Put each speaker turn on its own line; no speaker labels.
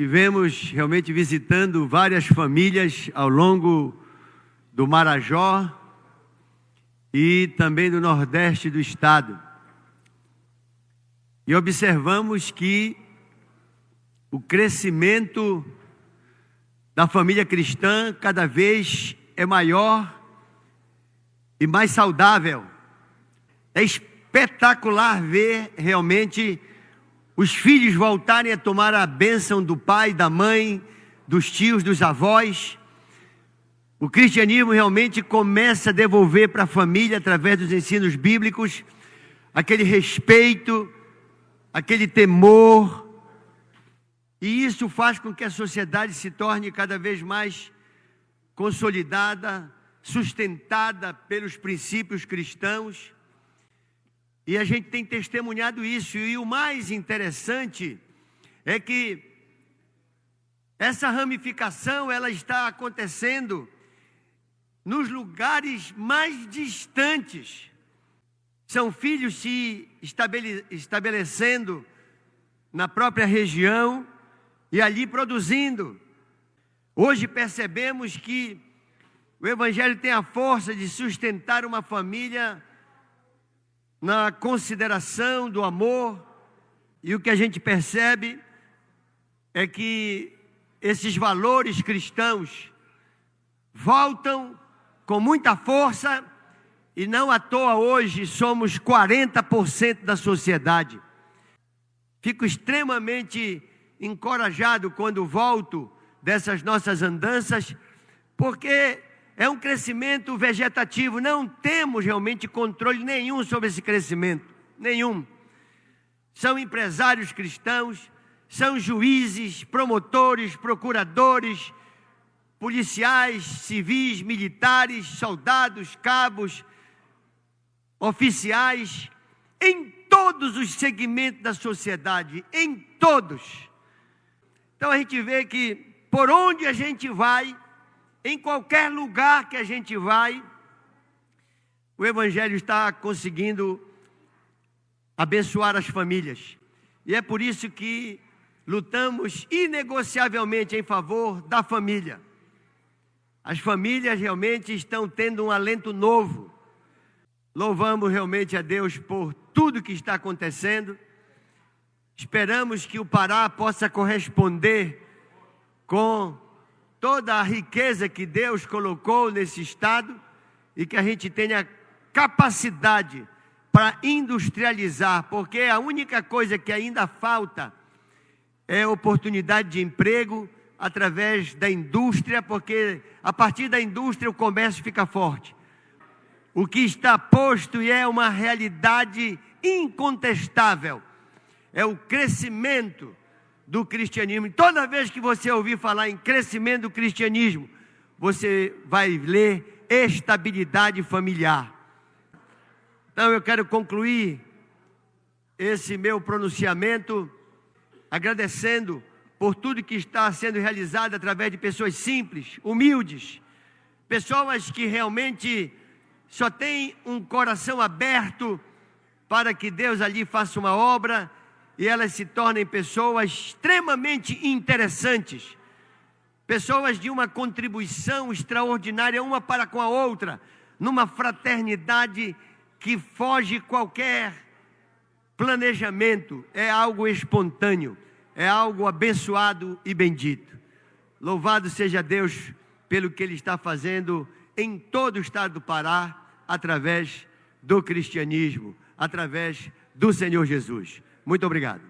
Estivemos realmente visitando várias famílias ao longo do Marajó e também do Nordeste do estado. E observamos que o crescimento da família cristã cada vez é maior e mais saudável. É espetacular ver realmente os filhos voltarem a tomar a bênção do pai, da mãe, dos tios, dos avós. O cristianismo realmente começa a devolver para a família, através dos ensinos bíblicos, aquele respeito, aquele temor. E isso faz com que a sociedade se torne cada vez mais consolidada, sustentada pelos princípios cristãos. E a gente tem testemunhado isso. E o mais interessante é que essa ramificação ela está acontecendo nos lugares mais distantes. São filhos se estabele estabelecendo na própria região e ali produzindo. Hoje percebemos que o Evangelho tem a força de sustentar uma família na consideração do amor, e o que a gente percebe é que esses valores cristãos voltam com muita força, e não à toa hoje somos 40% da sociedade. Fico extremamente encorajado quando volto dessas nossas andanças, porque é um crescimento vegetativo, não temos realmente controle nenhum sobre esse crescimento, nenhum. São empresários cristãos, são juízes, promotores, procuradores, policiais, civis, militares, soldados, cabos, oficiais, em todos os segmentos da sociedade, em todos. Então a gente vê que por onde a gente vai, em qualquer lugar que a gente vai, o Evangelho está conseguindo abençoar as famílias. E é por isso que lutamos inegociavelmente em favor da família. As famílias realmente estão tendo um alento novo. Louvamos realmente a Deus por tudo que está acontecendo. Esperamos que o Pará possa corresponder com toda a riqueza que Deus colocou nesse estado e que a gente tenha capacidade para industrializar, porque a única coisa que ainda falta é oportunidade de emprego através da indústria, porque a partir da indústria o comércio fica forte. O que está posto e é uma realidade incontestável é o crescimento do cristianismo. Toda vez que você ouvir falar em crescimento do cristianismo, você vai ler estabilidade familiar. Então eu quero concluir esse meu pronunciamento agradecendo por tudo que está sendo realizado através de pessoas simples, humildes, pessoas que realmente só têm um coração aberto para que Deus ali faça uma obra e elas se tornem pessoas extremamente interessantes, pessoas de uma contribuição extraordinária uma para com a outra, numa fraternidade que foge qualquer planejamento, é algo espontâneo, é algo abençoado e bendito. Louvado seja Deus pelo que Ele está fazendo em todo o estado do Pará, através do cristianismo, através do Senhor Jesus. Muito obrigado.